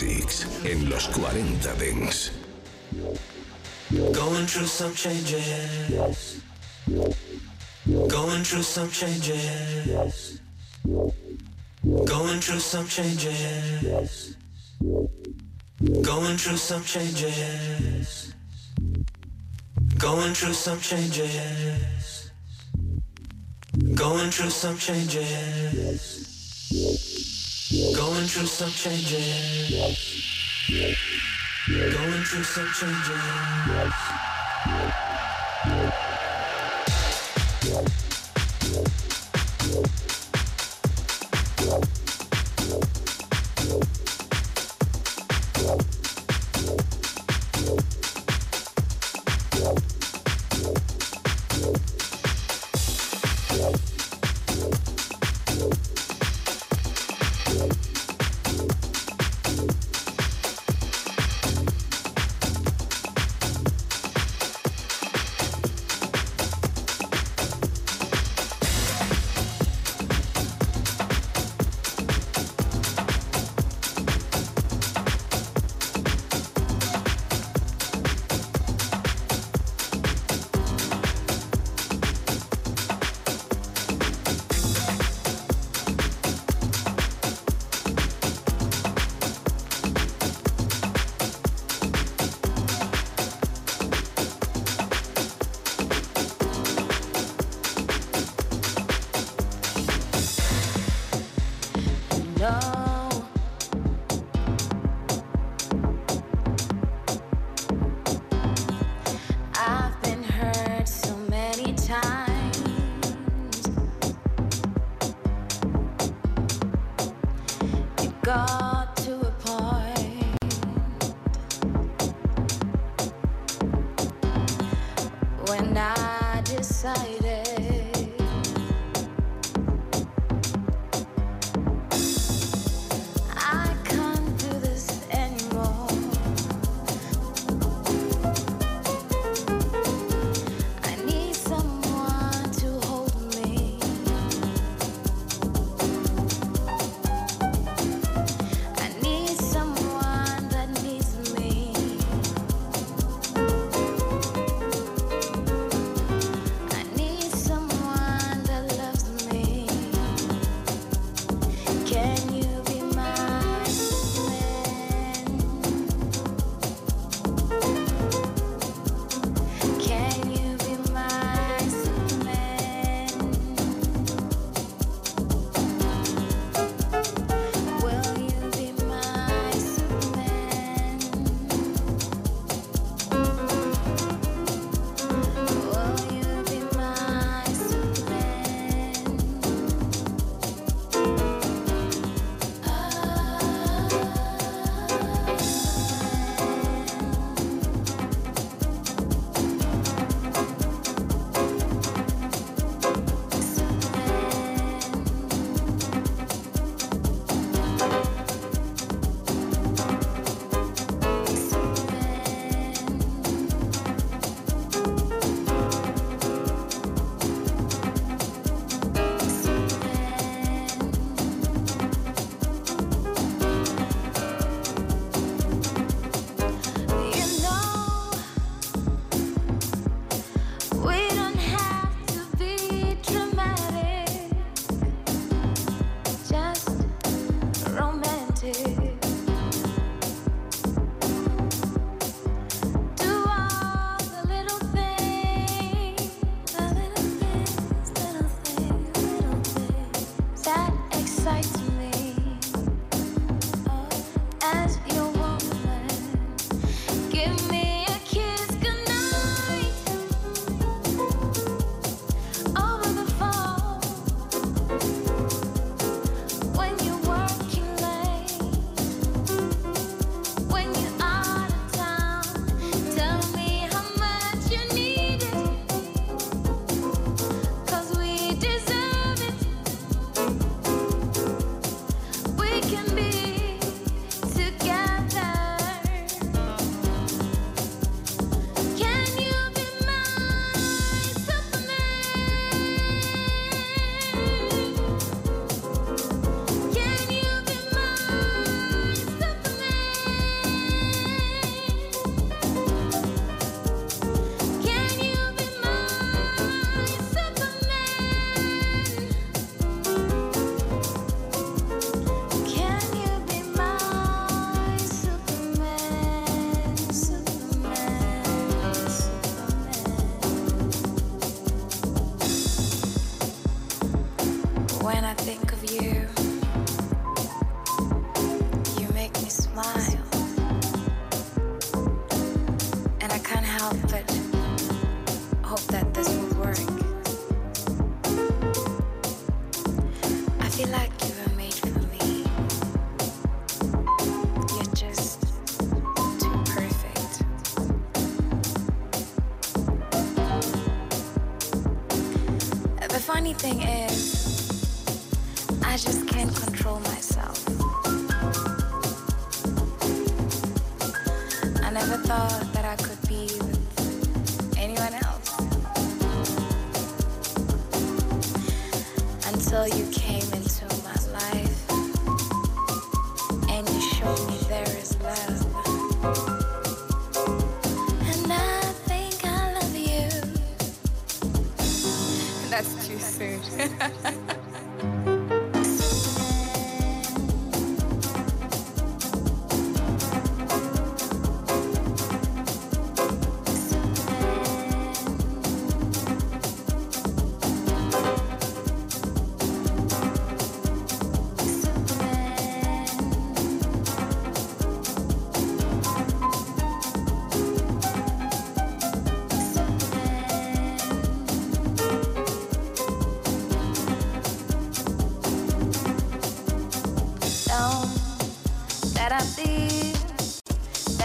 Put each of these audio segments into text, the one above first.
Classics en los 40 Dents. Going through some changes. Going through some changes. Going through some changes. Going through some changes. Going through some changes. Going through some changes. Going through some changes. Going through some changes.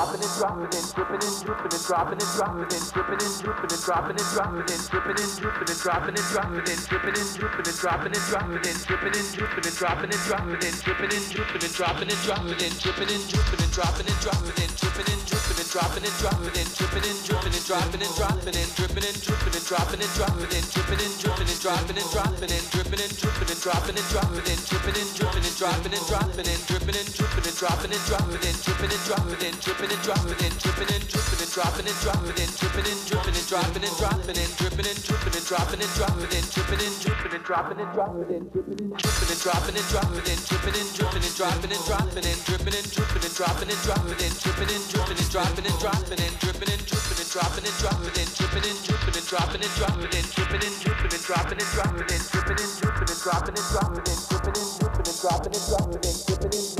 dropping and dropping and dripping and drooping and dropping and dropping and dripping and drooping and dropping and dropping and dripping and drooping and dropping and dropping and dripping and drooping and dropping and dropping and dripping and drooping and dropping and dropping and dripping and drooping and dropping and dropping and dripping and drooping and dropping and dropping and dripping and drooping and dropping and dropping and dripping and drooping and dropping and dropping and dripping and drooping and dropping and dropping and dripping and drooping and dropping and dropping and dripping and drooping and dropping and dropping and dripping and drooping and dropping and dropping and dripping and dropping and dripping and dropping and dripping and drooping and dropping and dropping and dripping and dripping and dropping and dropping and dripping and dripping and dropping and dropping and dripping and dripping and dropping and dropping and dripping and dripping and dropping and dropping and dripping and dripping and dropping and dropping and dripping and dripping and dropping and dropping and dripping and dripping and dropping and dropping and dripping and dripping and dropping and dropping and dripping and dripping and dropping and dropping and dripping and dripping and dropping and dropping and dripping and dripping and dropping and dropping and dripping and dripping and dropping and dropping and dripping and dripping and dropping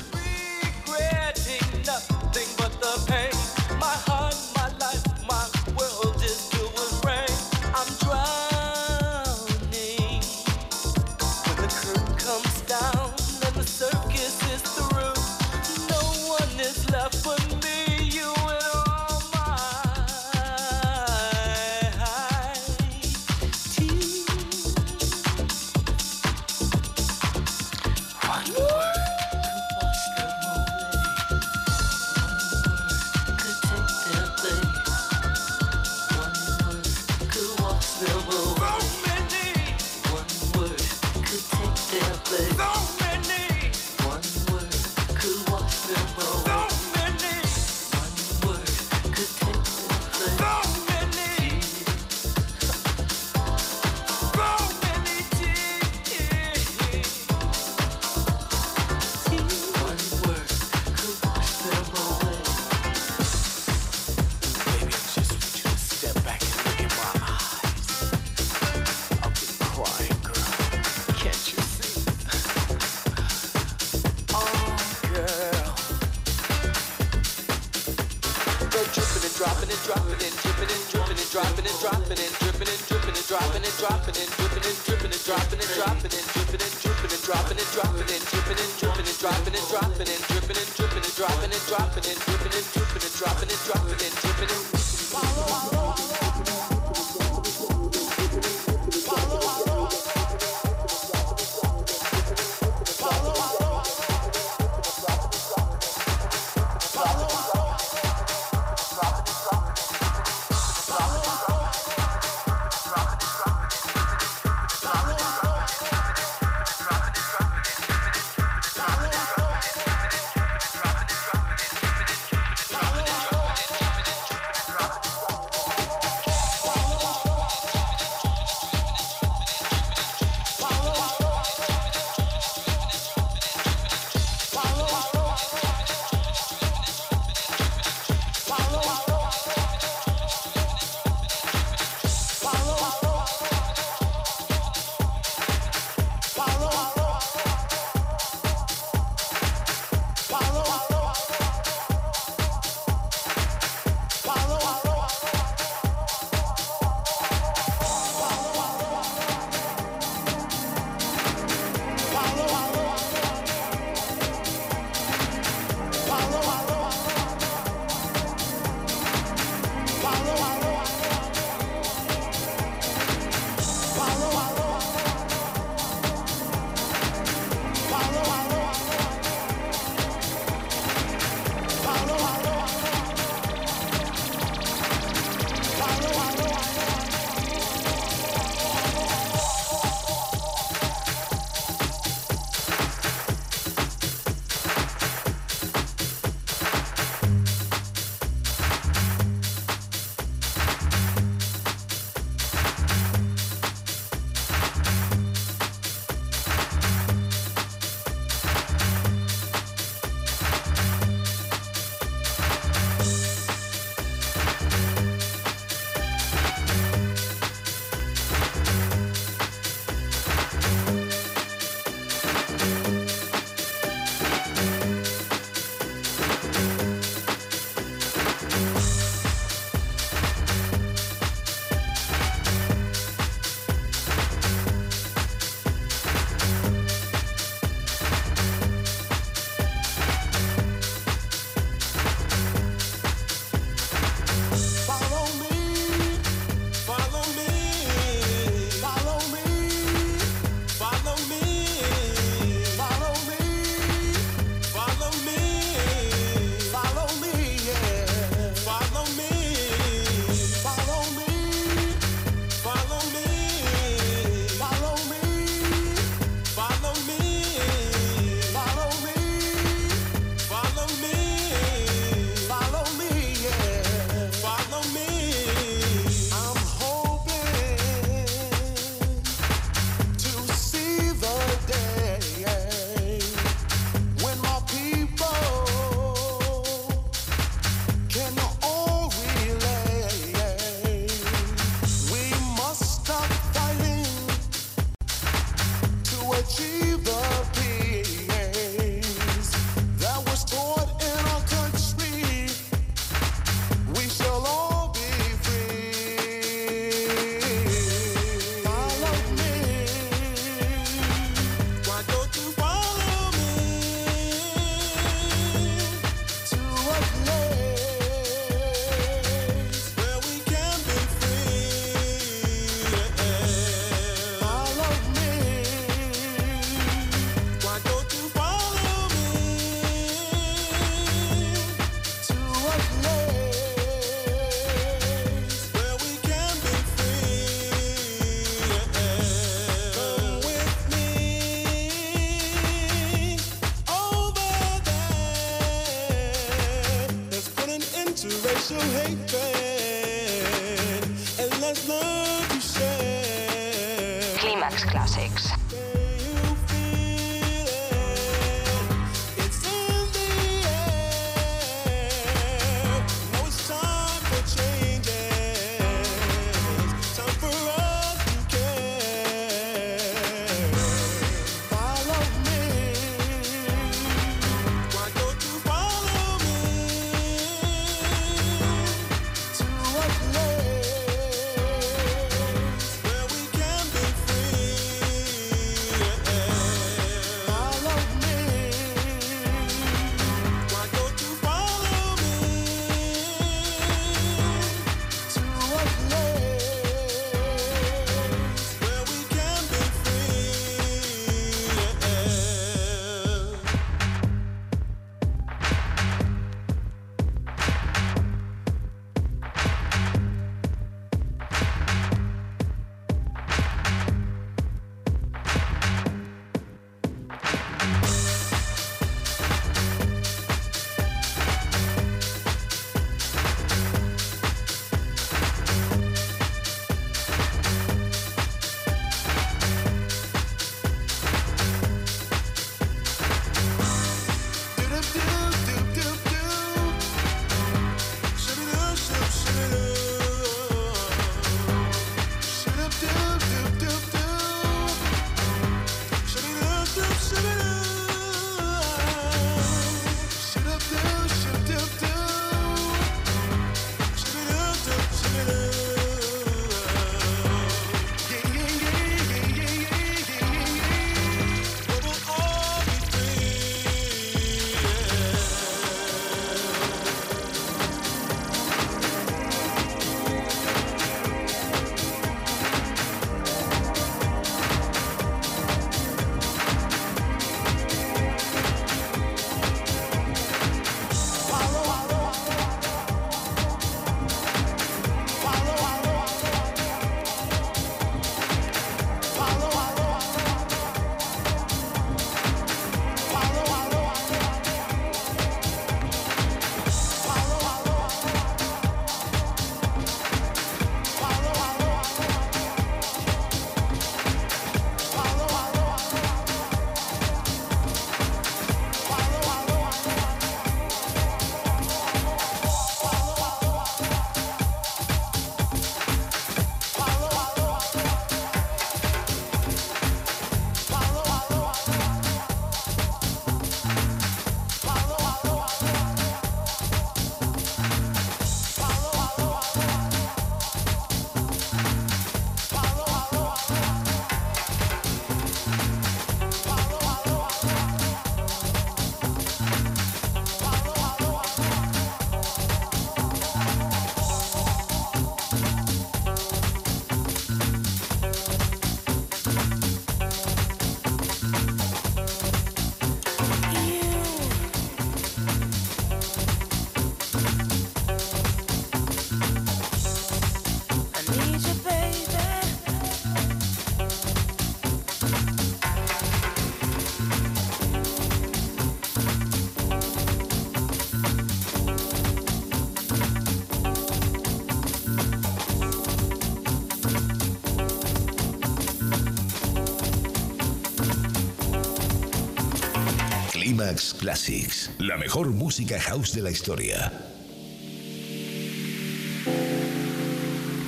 Climax Classics, la mejor música house de la historia.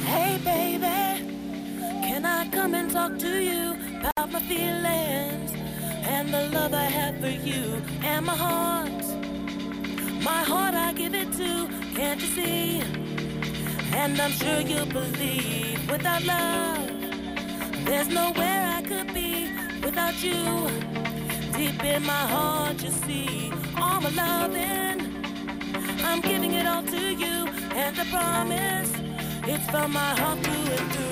Hey baby, can I come and talk to you about my feelings and the love I have for you and my heart? My heart I give it to, can't you see? And I'm sure you'll believe without love, there's nowhere I could be without you. Deep in my heart, you see all my loving. I'm giving it all to you, and I promise it's from my heart through and through.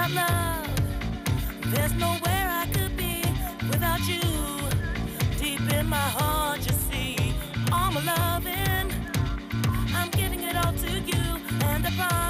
Without love, there's nowhere I could be without you. Deep in my heart, you see, all my loving, I'm giving it all to you, and I promise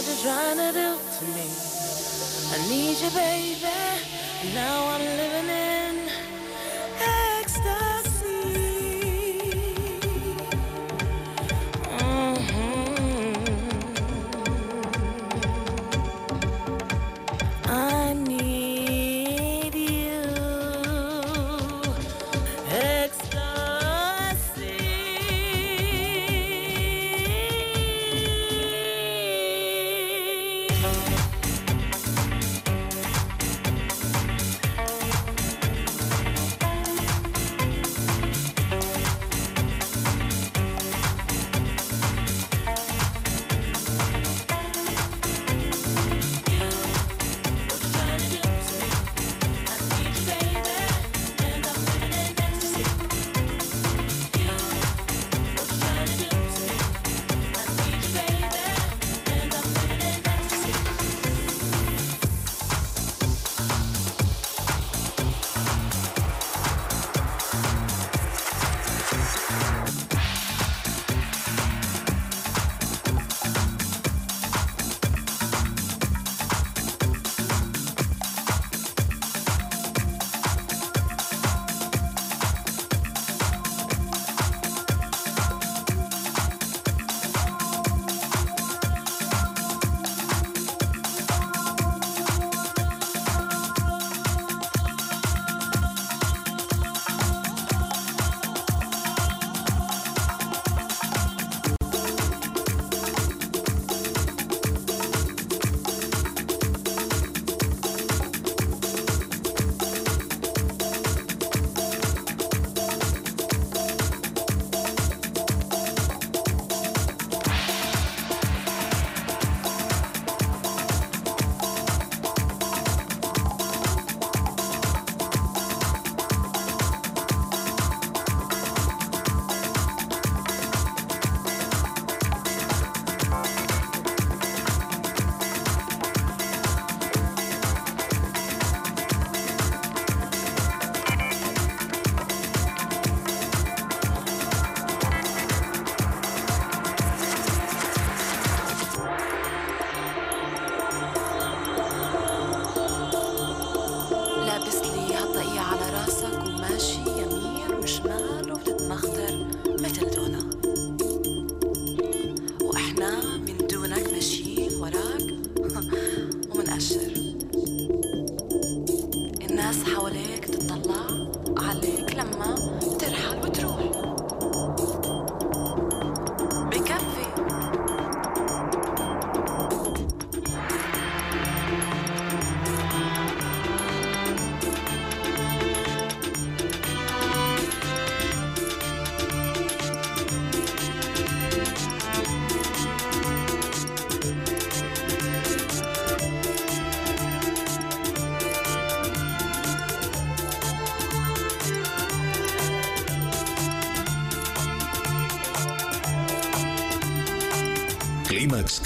what you trying to do to me? I need you, baby. Now I'm living in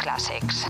Climax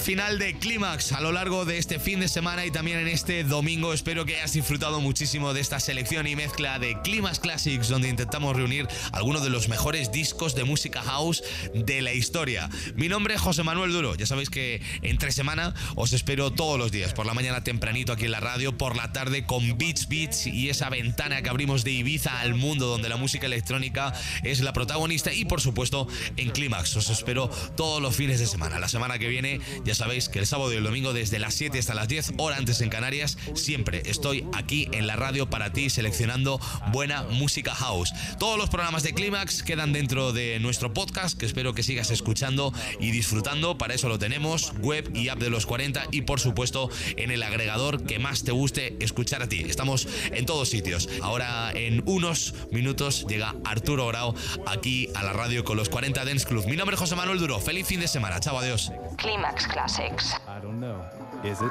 Al final de Clímax a lo largo de este fin de semana y también en este domingo. Espero que hayas disfrutado muchísimo de esta selección y mezcla de Clímax Classics, donde intentamos reunir algunos de los mejores discos de música house de la historia. Mi nombre es José Manuel Duro. Ya sabéis que entre semana os espero todos los días, por la mañana tempranito aquí en la radio, por la tarde con Beats Beats y esa ventana que abrimos de Ibiza al mundo donde la música electrónica es la protagonista y por supuesto en Clímax. Os espero todos los fines de semana. La semana que viene ya sabéis que el sábado y el domingo desde las 7 hasta las 10, hora antes en Canarias, siempre estoy aquí en la radio para ti seleccionando buena música house. Todos los programas de Clímax quedan dentro de nuestro podcast que espero que sigas escuchando y disfrutando. Para eso lo tenemos, web y app de los 40 y por supuesto en el agregador que más te guste escuchar a ti. Estamos en todos sitios. Ahora en unos minutos llega Arturo Grau aquí a la radio con los 40 Dance Club. Mi nombre es José Manuel Duro. Feliz fin de semana. Chao, adiós. Climax Classics. I don't know. Is it?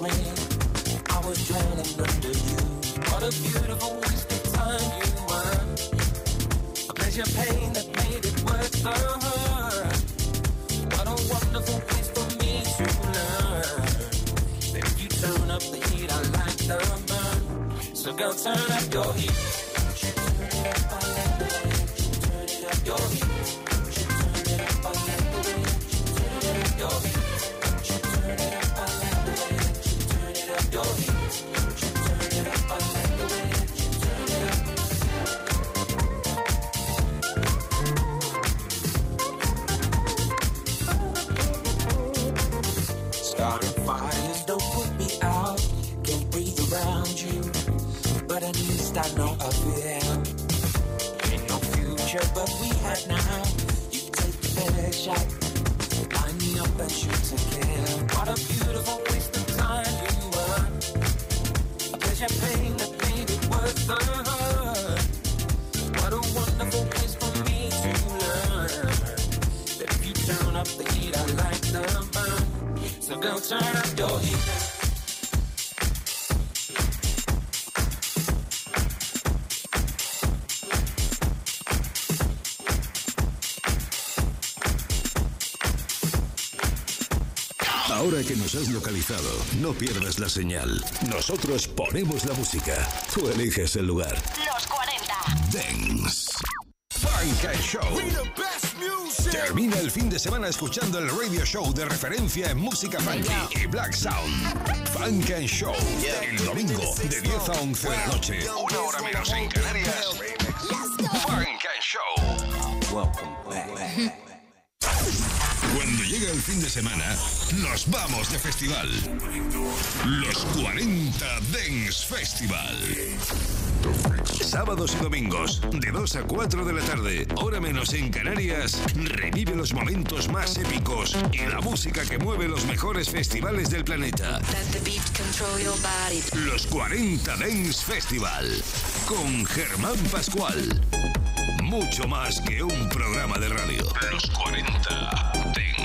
When I was drowning under you. What a beautiful waste of time you were. A pleasure pain that made it worth the hurt. What a wonderful place for me to learn. You turn up the heat, I like the burn. So go turn up your heat. Turn it up, your heat. Turn it up your heat. Line me up and shoot to kill. What a beautiful waste of time you were. A pleasure pain that made it worth the hurt. What a wonderful place for me to learn. That if you turn up the heat, I like the burn. So go turn up your heat. Nos has localizado, no pierdas la señal. Nosotros ponemos la música. Tú eliges el lugar. Los 40. Dance. Funk and Show. Termina el fin de semana escuchando el radio show de referencia en música funky y black sound. Funk and Show. El domingo de 10 a 11 de la noche. Una hora menos en Canarias. Funk and Show. Welcome back. Llega el fin de semana, nos vamos de festival. Los 40 Dance Festival. Sábados y domingos, de 2 a 4 de la tarde, hora menos en Canarias, revive los momentos más épicos y la música que mueve los mejores festivales del planeta. Los 40 Dance Festival, con Germán Pascual. Mucho más que un programa de radio. Los 40 Dance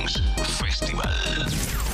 Festival.